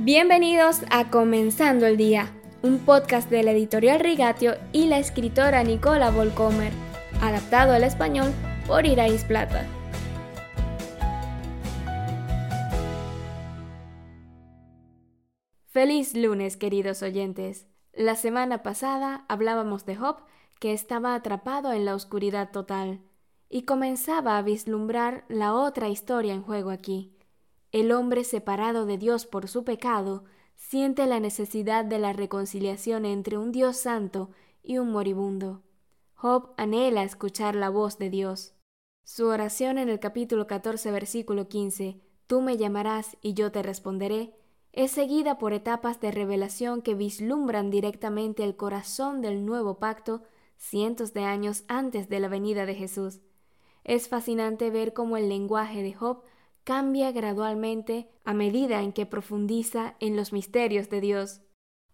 Bienvenidos a Comenzando el Día, un podcast de la editorial Rigatio y la escritora Nicola Volcomer, adaptado al español por Irais Plata. Feliz lunes, queridos oyentes. La semana pasada hablábamos de Job, que estaba atrapado en la oscuridad total, y comenzaba a vislumbrar la otra historia en juego aquí el hombre separado de Dios por su pecado siente la necesidad de la reconciliación entre un Dios santo y un moribundo. Job anhela escuchar la voz de Dios. Su oración en el capítulo 14, versículo 15, Tú me llamarás y yo te responderé, es seguida por etapas de revelación que vislumbran directamente el corazón del nuevo pacto cientos de años antes de la venida de Jesús. Es fascinante ver cómo el lenguaje de Job cambia gradualmente a medida en que profundiza en los misterios de Dios.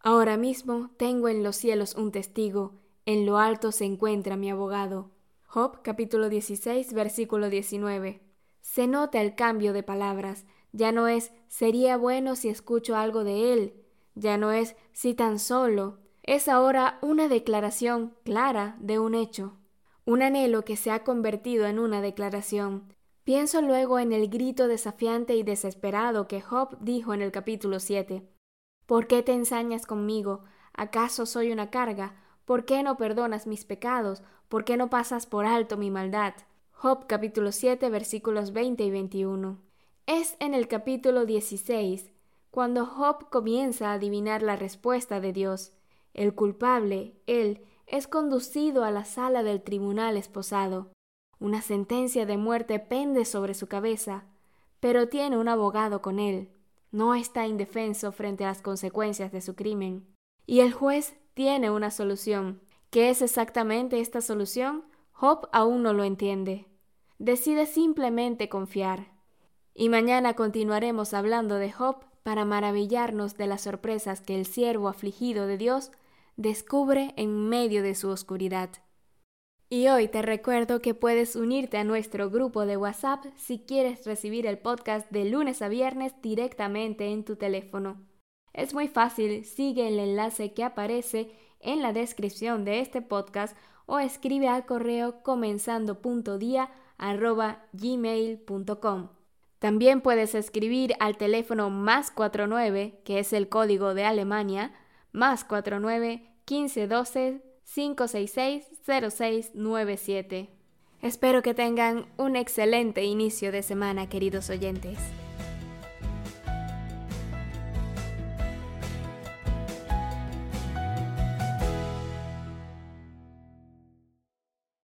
Ahora mismo tengo en los cielos un testigo, en lo alto se encuentra mi abogado. Job capítulo 16 versículo 19. Se nota el cambio de palabras, ya no es sería bueno si escucho algo de él, ya no es si tan solo, es ahora una declaración clara de un hecho, un anhelo que se ha convertido en una declaración, Pienso luego en el grito desafiante y desesperado que Job dijo en el capítulo 7. ¿Por qué te ensañas conmigo? ¿Acaso soy una carga? ¿Por qué no perdonas mis pecados? ¿Por qué no pasas por alto mi maldad? Job capítulo 7 versículos 20 y 21. Es en el capítulo 16 cuando Job comienza a adivinar la respuesta de Dios. El culpable, él, es conducido a la sala del tribunal esposado. Una sentencia de muerte pende sobre su cabeza, pero tiene un abogado con él. No está indefenso frente a las consecuencias de su crimen. Y el juez tiene una solución. ¿Qué es exactamente esta solución? Job aún no lo entiende. Decide simplemente confiar. Y mañana continuaremos hablando de Job para maravillarnos de las sorpresas que el siervo afligido de Dios descubre en medio de su oscuridad. Y hoy te recuerdo que puedes unirte a nuestro grupo de WhatsApp si quieres recibir el podcast de lunes a viernes directamente en tu teléfono. Es muy fácil, sigue el enlace que aparece en la descripción de este podcast o escribe al correo comenzando.dia@gmail.com. También puedes escribir al teléfono más 49, que es el código de Alemania, más 49 1512 566-0697. Espero que tengan un excelente inicio de semana, queridos oyentes.